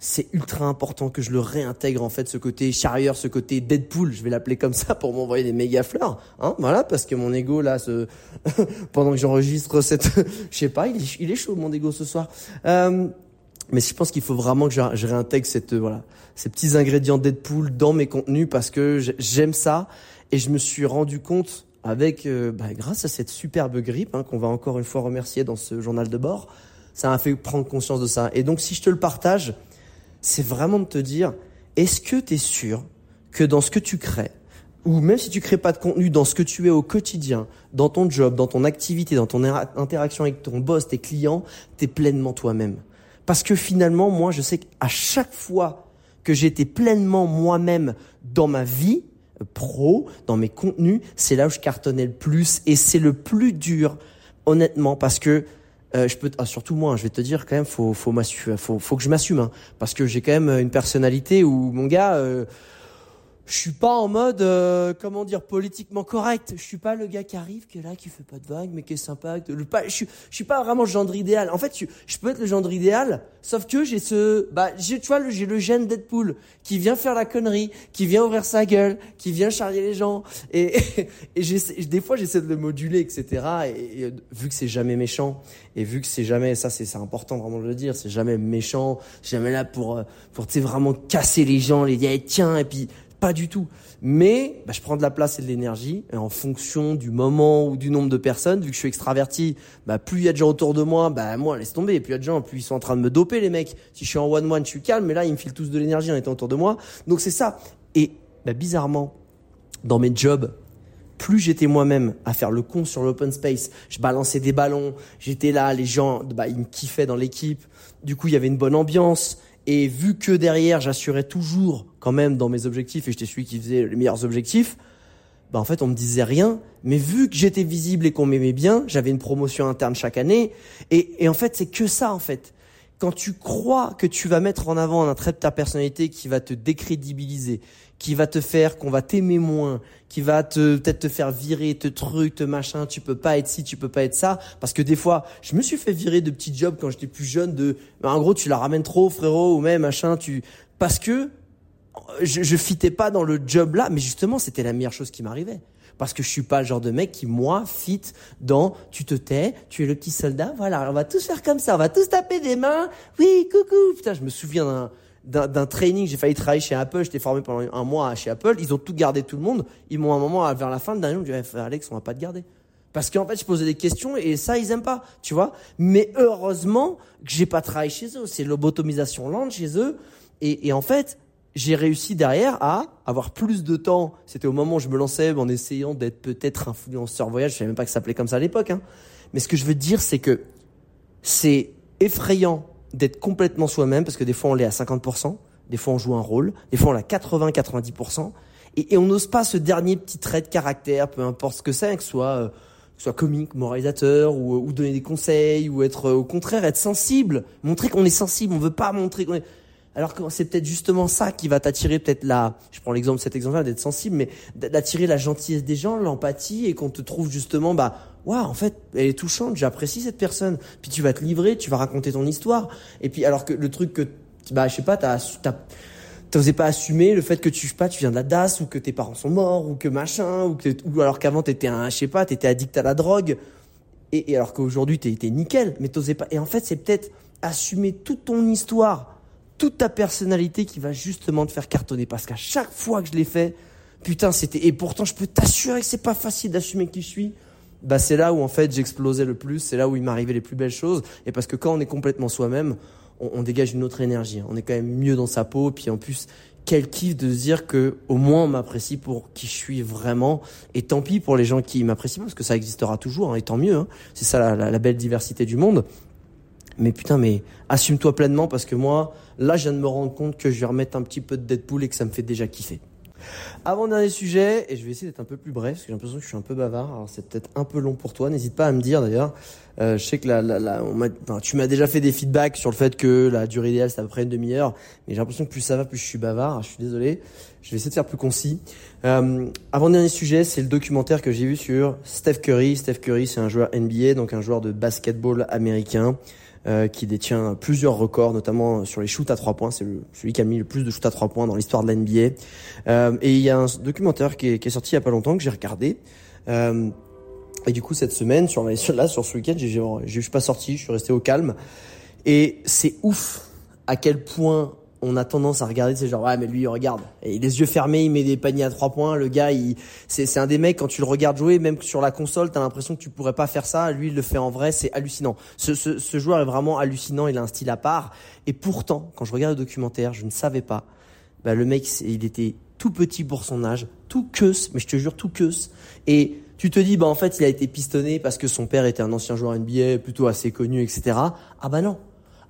c'est ultra important que je le réintègre en fait ce côté charrieur, ce côté Deadpool, je vais l'appeler comme ça pour m'envoyer des méga fleurs, hein, voilà parce que mon ego là, ce... pendant que j'enregistre cette, je sais pas, il est, chaud mon ego ce soir. Euh, mais je pense qu'il faut vraiment que je, réintègre cette voilà ces petits ingrédients Deadpool dans mes contenus parce que j'aime ça et je me suis rendu compte avec euh, bah, grâce à cette superbe grippe hein, qu'on va encore une fois remercier dans ce journal de bord, ça m'a fait prendre conscience de ça. Et donc si je te le partage, c'est vraiment de te dire, est-ce que tu es sûr que dans ce que tu crées, ou même si tu crées pas de contenu, dans ce que tu es au quotidien, dans ton job, dans ton activité, dans ton interaction avec ton boss, tes clients, tu es pleinement toi-même? Parce que finalement, moi, je sais qu'à chaque fois que j'étais pleinement moi-même dans ma vie euh, pro, dans mes contenus, c'est là où je cartonnais le plus et c'est le plus dur, honnêtement, parce que euh, je peux, ah, surtout moi, je vais te dire quand même, faut, faut, faut, faut que je m'assume, hein, parce que j'ai quand même une personnalité où mon gars, euh, je suis pas en mode euh, comment dire politiquement correct. Je suis pas le gars qui arrive qui est là qui fait pas de vagues mais qui est sympa. Pas, je, suis, suis pas vraiment le gendre idéal. En fait, je, peux être le gendre idéal, sauf que j'ai ce bah tu vois j'ai le gène Deadpool qui vient faire la connerie, qui vient ouvrir sa gueule, qui vient charrier les gens et des fois j'essaie de le moduler etc. Et, vu que c'est jamais méchant et vu que c'est jamais ça c'est c'est important vraiment de le dire, c'est jamais méchant, jamais là pour euh, pour tu sais vraiment casser les gens, les dire tiens et puis pas du tout. Mais bah, je prends de la place et de l'énergie et en fonction du moment ou du nombre de personnes, vu que je suis extraverti, bah, plus il y a de gens autour de moi, bah moi laisse tomber. plus il y a de gens, plus ils sont en train de me doper les mecs. Si je suis en one one, je suis calme, mais là ils me filent tous de l'énergie en étant autour de moi. Donc c'est ça. Et bah, bizarrement, dans mes jobs, plus j'étais moi-même à faire le con sur l'open space, je balançais des ballons, j'étais là, les gens, bah, ils me kiffaient dans l'équipe. Du coup, il y avait une bonne ambiance. Et vu que derrière, j'assurais toujours quand même dans mes objectifs et j'étais celui qui faisait les meilleurs objectifs, bah en fait, on me disait rien. Mais vu que j'étais visible et qu'on m'aimait bien, j'avais une promotion interne chaque année. Et, et en fait, c'est que ça, en fait quand tu crois que tu vas mettre en avant un trait de ta personnalité qui va te décrédibiliser, qui va te faire qu'on va t'aimer moins, qui va te peut-être te faire virer, te truc, te machin, tu peux pas être ci, tu peux pas être ça, parce que des fois, je me suis fait virer de petits jobs quand j'étais plus jeune de, en gros, tu la ramènes trop, frérot, ou même machin, tu, parce que je, je fitais pas dans le job là, mais justement, c'était la meilleure chose qui m'arrivait parce que je suis pas le genre de mec qui moi fit dans tu te tais, tu es le petit soldat, voilà, on va tous faire comme ça, on va tous taper des mains. Oui, coucou. Putain, je me souviens d'un d'un training, j'ai failli travailler chez Apple, j'étais formé pendant un mois chez Apple, ils ont tout gardé tout le monde, ils m'ont un moment vers la fin de ils m'ont dit Alex, on va pas te garder. Parce qu'en fait, je posais des questions et ça, ils aiment pas, tu vois. Mais heureusement que j'ai pas travaillé chez eux. C'est lobotomisation lente chez eux. Et, et en fait, j'ai réussi derrière à avoir plus de temps. C'était au moment où je me lançais en essayant d'être peut-être influenceur voyage. Je savais même pas que ça s'appelait comme ça à l'époque. Hein. Mais ce que je veux dire, c'est que c'est effrayant d'être complètement soi-même parce que des fois on l'est à 50%, des fois on joue un rôle, des fois on l'a 80-90%. Et, on n'ose pas ce dernier petit trait de caractère, peu importe ce que c'est, que ce soit, euh, que soit comique, moralisateur, ou, ou donner des conseils, ou être au contraire être sensible, montrer qu'on est sensible. On veut pas montrer qu'on est alors que c'est peut-être justement ça qui va t'attirer peut-être la, je prends l'exemple, cet exemple-là d'être sensible, mais d'attirer la gentillesse des gens, l'empathie et qu'on te trouve justement, bah, waouh, en fait, elle est touchante, j'apprécie cette personne. Puis tu vas te livrer, tu vas raconter ton histoire. Et puis alors que le truc que, bah, je sais pas, t'as, t'osais pas assumer le fait que tu, sais pas, tu viens de la DAS ou que tes parents sont morts ou que machin ou que, ou alors qu'avant t'étais un, je sais pas, t'étais addict à la drogue. Et, et alors qu'aujourd'hui t'es, t'es nickel, mais t'osais pas. Et en fait, c'est peut-être assumer toute ton histoire toute ta personnalité qui va justement te faire cartonner. Parce qu'à chaque fois que je l'ai fait, putain, c'était, et pourtant je peux t'assurer que c'est pas facile d'assumer qui je suis. Bah, c'est là où en fait j'explosais le plus, c'est là où il m'arrivait les plus belles choses. Et parce que quand on est complètement soi-même, on, dégage une autre énergie. On est quand même mieux dans sa peau. Puis en plus, quel kiff de se dire que au moins on m'apprécie pour qui je suis vraiment. Et tant pis pour les gens qui m'apprécient parce que ça existera toujours. Hein, et tant mieux. Hein. C'est ça la belle diversité du monde mais putain, mais assume-toi pleinement parce que moi, là, je viens de me rendre compte que je vais remettre un petit peu de Deadpool et que ça me fait déjà kiffer. Avant-dernier sujet, et je vais essayer d'être un peu plus bref, parce que j'ai l'impression que je suis un peu bavard, alors c'est peut-être un peu long pour toi, n'hésite pas à me dire d'ailleurs. Euh, je sais que la, la, la on enfin, tu m'as déjà fait des feedbacks sur le fait que la durée idéale c'est à peu près une demi-heure, mais j'ai l'impression que plus ça va, plus je suis bavard, je suis désolé, je vais essayer de faire plus concis. Euh, avant-dernier sujet, c'est le documentaire que j'ai vu sur Steph Curry. Steph Curry, c'est un joueur NBA, donc un joueur de basketball américain. Euh, qui détient plusieurs records, notamment sur les shoots à trois points. C'est celui qui a mis le plus de shoots à trois points dans l'histoire de la NBA. Euh, et il y a un documentaire qui est, qui est, sorti il y a pas longtemps que j'ai regardé. Euh, et du coup, cette semaine, sur, là, sur ce week-end, je suis pas sorti, je suis resté au calme. Et c'est ouf à quel point on a tendance à regarder, c'est genre, ouais, mais lui, il regarde. Et les yeux fermés, il met des paniers à trois points. Le gars, il, c'est, c'est un des mecs, quand tu le regardes jouer, même sur la console, t'as l'impression que tu pourrais pas faire ça. Lui, il le fait en vrai, c'est hallucinant. Ce, ce, ce joueur est vraiment hallucinant, il a un style à part. Et pourtant, quand je regarde le documentaire, je ne savais pas. Bah, le mec, il était tout petit pour son âge, tout queuse, mais je te jure, tout queuse. Et tu te dis, bah, en fait, il a été pistonné parce que son père était un ancien joueur NBA, plutôt assez connu, etc. Ah bah non.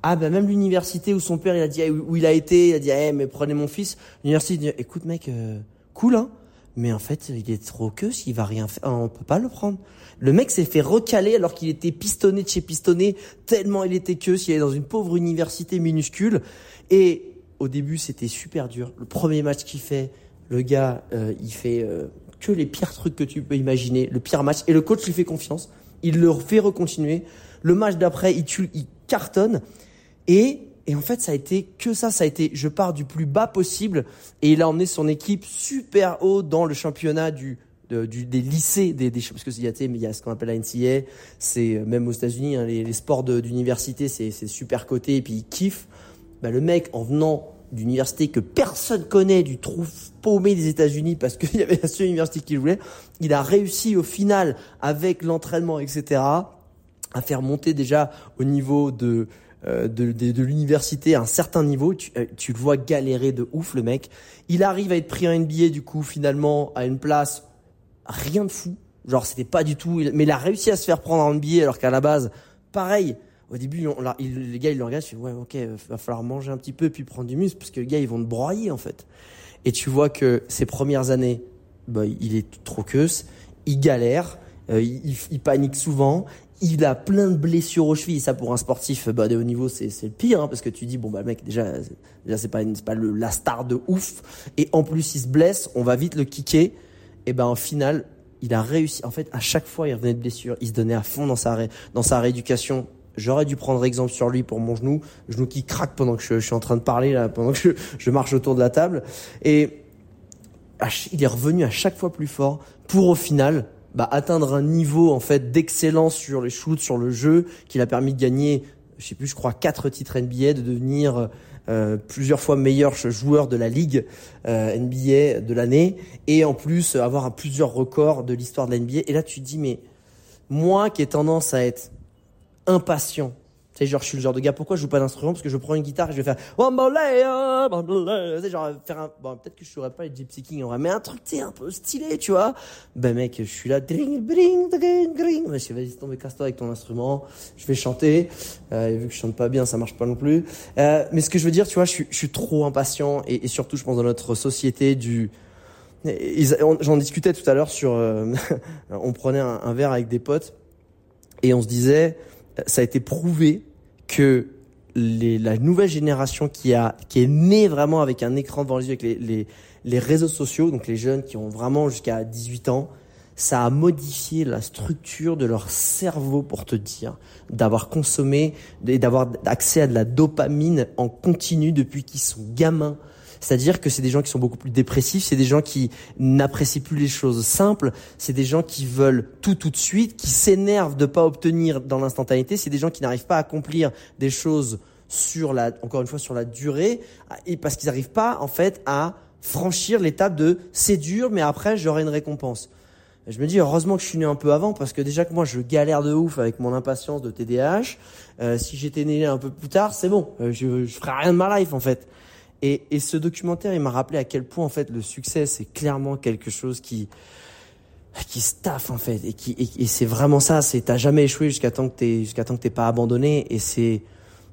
Ah ben même l'université où son père il a dit où il a été, il a dit eh mais prenez mon fils. L'université dit écoute mec euh, cool hein, mais en fait il est trop que s'il va rien faire, on peut pas le prendre. Le mec s'est fait recaler alors qu'il était pistonné de chez pistonné tellement il était que s'il est dans une pauvre université minuscule et au début c'était super dur. Le premier match qu'il fait, le gars euh, il fait euh, que les pires trucs que tu peux imaginer, le pire match et le coach lui fait confiance, il le fait recontinuer. Le match d'après il tue, il cartonne et, et en fait, ça a été que ça. Ça a été, je pars du plus bas possible. Et il a emmené son équipe super haut dans le championnat du, du, des lycées, des, des parce que il y a, il y a ce qu'on appelle la NCA, c'est euh, même aux États-Unis, hein, les, sports d'université, c'est super coté et puis il kiffe. Bah, le mec, en venant d'université que personne connaît, du trou paumé des États-Unis parce qu'il y avait la seule université qu'il voulait, il a réussi au final avec l'entraînement, etc., à faire monter déjà au niveau de de, de, de l'université à un certain niveau, tu, euh, tu, le vois galérer de ouf le mec. Il arrive à être pris en NBA du coup finalement à une place rien de fou. Genre c'était pas du tout, mais il a réussi à se faire prendre en NBA alors qu'à la base, pareil. Au début, il, les gars, ils le regardent, ils ouais, ok, va falloir manger un petit peu puis prendre du muscle parce que les gars, ils vont te broyer en fait. Et tu vois que ces premières années, bah, il est trop queuse, il galère, euh, il, panique souvent, il a plein de blessures aux chevilles. Ça, pour un sportif bah, de haut niveau, c'est le pire, hein, parce que tu dis bon bah mec, déjà, déjà c'est pas, pas le, la star de ouf, et en plus il se blesse, on va vite le kicker. Et ben en final, il a réussi. En fait, à chaque fois, il revenait de blessure, il se donnait à fond dans sa ré, dans sa rééducation. J'aurais dû prendre exemple sur lui pour mon genou, genou qui craque pendant que je, je suis en train de parler là, pendant que je, je marche autour de la table. Et il est revenu à chaque fois plus fort pour au final bah, atteindre un niveau en fait d'excellence sur les shoots, sur le jeu, qui l'a permis de gagner, je sais plus, je crois quatre titres NBA, de devenir euh, plusieurs fois meilleur joueur de la ligue euh, NBA de l'année, et en plus avoir plusieurs records de l'histoire de la NBA. Et là, tu te dis, mais moi qui ai tendance à être impatient sais, genre, je suis le genre de gars, pourquoi je joue pas d'instrument? Parce que je prends une guitare et je vais faire tu sais, genre, faire un, bon, peut-être que je saurais pas les Gypsy King en vrai, mais un truc, tu sais, un peu stylé, tu vois. Ben, mec, je suis là, dring, dring, dring, dring. Ben, je vas-y, tomber, casse-toi avec ton instrument. Je vais chanter. Euh, vu que je chante pas bien, ça marche pas non plus. Euh, mais ce que je veux dire, tu vois, je suis, je suis trop impatient et, et surtout, je pense, dans notre société du, J'en discutais tout à l'heure sur, euh, on prenait un, un verre avec des potes et on se disait, ça a été prouvé que les, la nouvelle génération qui a qui est née vraiment avec un écran devant les yeux avec les, les, les réseaux sociaux, donc les jeunes qui ont vraiment jusqu'à 18 ans, ça a modifié la structure de leur cerveau pour te dire d'avoir consommé et d'avoir accès à de la dopamine en continu depuis qu'ils sont gamins c'est-à-dire que c'est des gens qui sont beaucoup plus dépressifs, c'est des gens qui n'apprécient plus les choses simples, c'est des gens qui veulent tout tout de suite, qui s'énervent de pas obtenir dans l'instantanéité, c'est des gens qui n'arrivent pas à accomplir des choses sur la, encore une fois, sur la durée, et parce qu'ils n'arrivent pas, en fait, à franchir l'étape de c'est dur, mais après j'aurai une récompense. Je me dis heureusement que je suis né un peu avant parce que déjà que moi je galère de ouf avec mon impatience de TDAH. Euh, si j'étais né un peu plus tard, c'est bon, euh, je, je ferais rien de ma life en fait. Et, et ce documentaire, il m'a rappelé à quel point en fait le succès, c'est clairement quelque chose qui qui staffe en fait et qui et, c'est vraiment ça. C'est t'as jamais échoué jusqu'à temps que t'es jusqu'à temps que t'es pas abandonné. Et c'est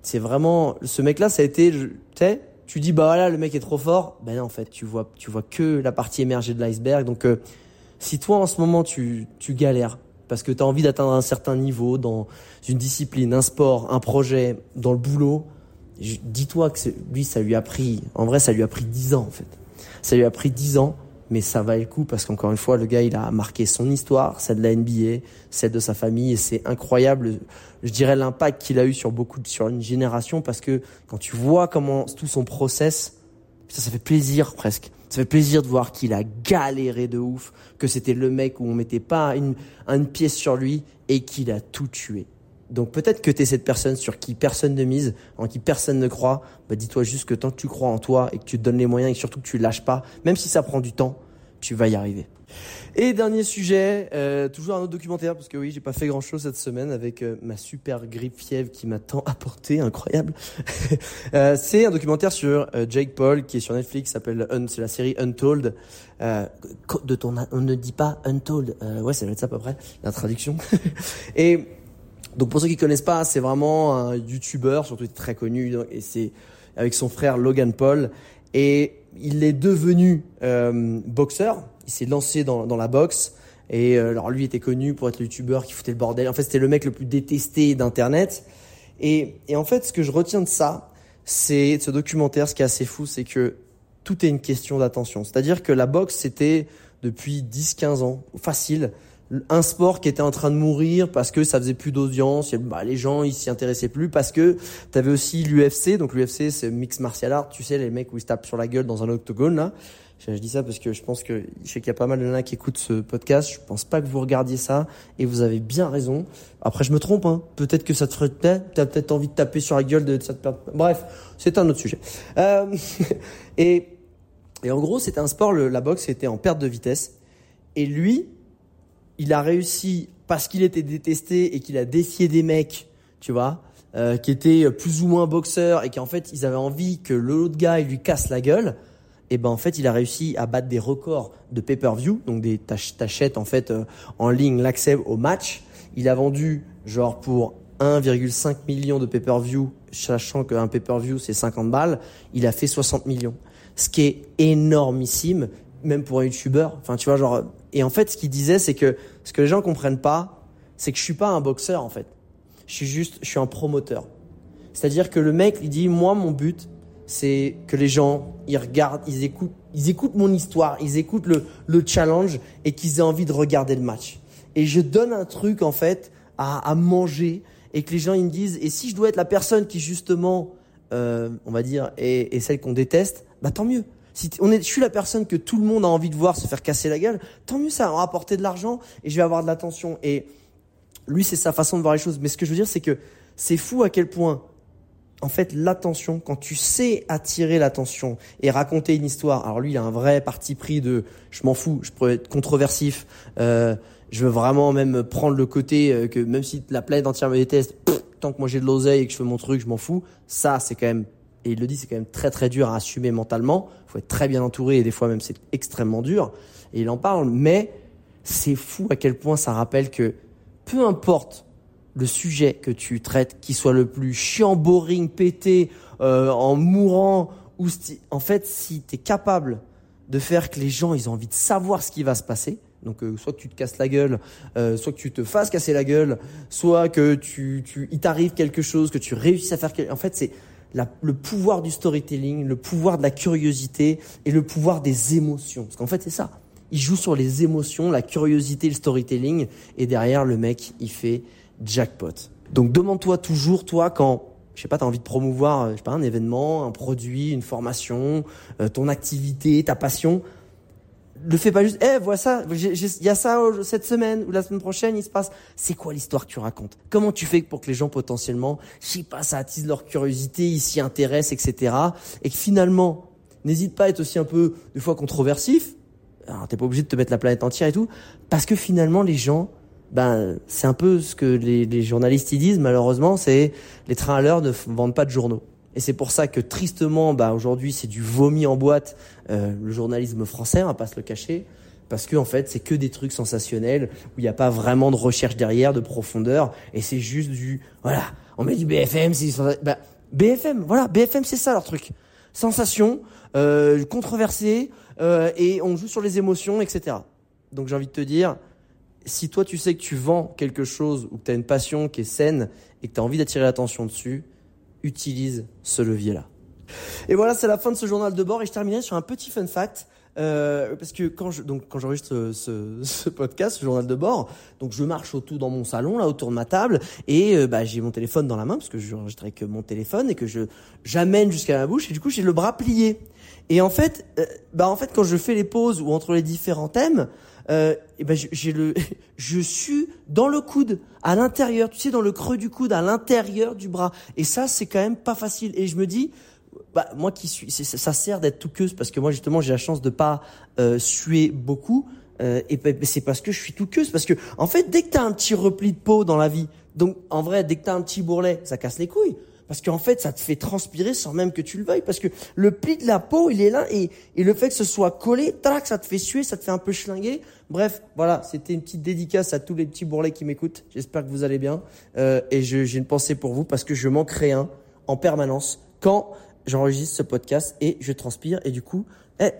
c'est vraiment ce mec-là, ça a été, tu sais, tu dis bah voilà le mec est trop fort. Ben en fait tu vois tu vois que la partie émergée de l'iceberg. Donc euh, si toi en ce moment tu tu galères parce que tu as envie d'atteindre un certain niveau dans une discipline, un sport, un projet, dans le boulot, dis-toi que lui ça lui a pris en vrai ça lui a pris 10 ans en fait. Ça lui a pris 10 ans mais ça va le coup parce qu'encore une fois, le gars, il a marqué son histoire, celle de la NBA, celle de sa famille, et c'est incroyable, je dirais, l'impact qu'il a eu sur beaucoup, sur une génération, parce que quand tu vois comment tout son process, ça, ça fait plaisir presque. Ça fait plaisir de voir qu'il a galéré de ouf, que c'était le mec où on mettait pas une, une pièce sur lui et qu'il a tout tué. Donc peut-être que tu es cette personne sur qui personne ne mise, en qui personne ne croit. Bah dis-toi juste que tant que tu crois en toi et que tu te donnes les moyens et surtout que tu lâches pas, même si ça prend du temps, tu vas y arriver. Et dernier sujet, euh, toujours un autre documentaire parce que oui, j'ai pas fait grand chose cette semaine avec euh, ma super grippe fièvre qui m'a tant apporté, incroyable. euh, c'est un documentaire sur euh, Jake Paul qui est sur Netflix, s'appelle c'est la série Untold. de ton, on ne dit pas Untold, ouais, ça va être ça à peu près la traduction. et donc pour ceux qui connaissent pas, c'est vraiment un YouTuber, surtout très connu, et c'est avec son frère Logan Paul. Et il est devenu euh, boxeur. Il s'est lancé dans, dans la boxe. Et euh, alors lui était connu pour être le youtubeur qui foutait le bordel. En fait, c'était le mec le plus détesté d'internet. Et, et en fait, ce que je retiens de ça, c'est de ce documentaire, ce qui est assez fou, c'est que tout est une question d'attention. C'est-à-dire que la boxe, c'était depuis 10-15 ans, facile, un sport qui était en train de mourir parce que ça faisait plus d'audience, bah, les gens ils s'y intéressaient plus parce que tu avais aussi l'UFC, donc l'UFC c'est mix martial art, tu sais les mecs où ils se tapent sur la gueule dans un octogone là. Je, dis ça parce que je pense que je sais qu'il y a pas mal de gens qui écoutent ce podcast. Je pense pas que vous regardiez ça et vous avez bien raison. Après je me trompe, hein. peut-être que ça te ferait peut-être, t'as peut-être envie de taper sur la gueule de cette Bref, c'est un autre sujet. Euh, et et en gros c'était un sport, la boxe était en perte de vitesse et lui il a réussi parce qu'il était détesté et qu'il a défié des mecs, tu vois, euh, qui étaient plus ou moins boxeurs et qui en fait ils avaient envie que l'autre gars il lui casse la gueule. Et ben en fait il a réussi à battre des records de pay-per-view, donc des t'achètes en fait euh, en ligne l'accès au match. Il a vendu genre pour 1,5 million de pay-per-view, sachant qu'un pay-per-view c'est 50 balles, il a fait 60 millions. Ce qui est énormissime, même pour un youtubeur. Enfin tu vois genre et en fait, ce qu'il disait, c'est que ce que les gens comprennent pas, c'est que je suis pas un boxeur en fait. Je suis juste, je suis un promoteur. C'est-à-dire que le mec, il dit, moi, mon but, c'est que les gens, ils regardent, ils écoutent, ils écoutent mon histoire, ils écoutent le, le challenge et qu'ils aient envie de regarder le match. Et je donne un truc en fait à, à manger et que les gens ils me disent, et si je dois être la personne qui justement, euh, on va dire, est, est celle qu'on déteste, bah tant mieux si on est, je suis la personne que tout le monde a envie de voir se faire casser la gueule, tant mieux ça va rapporter de l'argent et je vais avoir de l'attention. Et lui, c'est sa façon de voir les choses. Mais ce que je veux dire, c'est que c'est fou à quel point, en fait, l'attention, quand tu sais attirer l'attention et raconter une histoire, alors lui, il a un vrai parti pris de, je m'en fous, je pourrais être controversif, euh, je veux vraiment même prendre le côté euh, que même si la planète entière me déteste, tant que moi j'ai de l'oseille et que je fais mon truc, je m'en fous. Ça, c'est quand même et il le dit, c'est quand même très très dur à assumer mentalement. Il faut être très bien entouré et des fois même c'est extrêmement dur. Et il en parle, mais c'est fou à quel point ça rappelle que peu importe le sujet que tu traites, qu'il soit le plus chiant, boring, pété, euh, en mourant, ou en fait, si tu es capable de faire que les gens ils ont envie de savoir ce qui va se passer, donc euh, soit que tu te casses la gueule, euh, soit que tu te fasses casser la gueule, soit que tu, tu il t'arrive quelque chose, que tu réussisses à faire quelque... En fait, c'est le pouvoir du storytelling, le pouvoir de la curiosité et le pouvoir des émotions. Parce qu'en fait, c'est ça. Il joue sur les émotions, la curiosité, le storytelling, et derrière, le mec, il fait jackpot. Donc demande-toi toujours, toi, quand, je sais pas, t'as envie de promouvoir, euh, je sais pas, un événement, un produit, une formation, euh, ton activité, ta passion, le fais pas juste, eh, vois ça, il y a ça cette semaine ou la semaine prochaine, il se passe. C'est quoi l'histoire que tu racontes? Comment tu fais pour que les gens potentiellement, je sais pas, ça attise leur curiosité, ils s'y intéressent, etc. Et que finalement, n'hésite pas à être aussi un peu des fois controversif. Alors t'es pas obligé de te mettre la planète entière et tout, parce que finalement les gens, ben c'est un peu ce que les, les journalistes y disent malheureusement, c'est les trains à l'heure ne vendent pas de journaux. Et c'est pour ça que tristement, bah, aujourd'hui, c'est du vomi en boîte, euh, le journalisme français, on va pas se le cacher. Parce que en fait, c'est que des trucs sensationnels où il n'y a pas vraiment de recherche derrière, de profondeur, et c'est juste du voilà, on met du BFM, c'est bah, BFM, voilà, BFM, c'est ça leur truc. sensation, euh, controversée, euh, et on joue sur les émotions, etc. Donc j'ai envie de te dire, si toi tu sais que tu vends quelque chose ou que tu as une passion qui est saine et que tu as envie d'attirer l'attention dessus, utilise ce levier-là. Et voilà, c'est la fin de ce journal de bord et je terminerai sur un petit fun fact. Euh, parce que quand je donc quand j'enregistre ce, ce, podcast, ce journal de bord, donc je marche autour dans mon salon là autour de ma table et euh, bah j'ai mon téléphone dans la main parce que je n'enregistre que mon téléphone et que je j'amène jusqu'à ma bouche et du coup j'ai le bras plié. Et en fait, euh, bah en fait quand je fais les pauses ou entre les différents thèmes, euh, et ben j'ai le je suis dans le coude à l'intérieur, tu sais dans le creux du coude à l'intérieur du bras. Et ça c'est quand même pas facile. Et je me dis bah, moi qui suis, ça sert d'être tout queuse parce que moi justement j'ai la chance de pas euh, suer beaucoup. Euh, et ben, c'est parce que je suis tout queuse parce que en fait dès que t'as un petit repli de peau dans la vie, donc en vrai dès que t'as un petit bourrelet, ça casse les couilles parce qu'en fait ça te fait transpirer sans même que tu le veuilles parce que le pli de la peau il est là et, et le fait que ce soit collé, tac, ça te fait suer, ça te fait un peu schlinguer. Bref, voilà, c'était une petite dédicace à tous les petits bourrelets qui m'écoutent. J'espère que vous allez bien euh, et j'ai une pensée pour vous parce que je manquerai un en permanence quand j'enregistre ce podcast et je transpire et du coup, eh,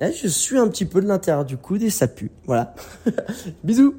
eh, je suis un petit peu de l'intérieur du coude et ça pue. Voilà. Bisous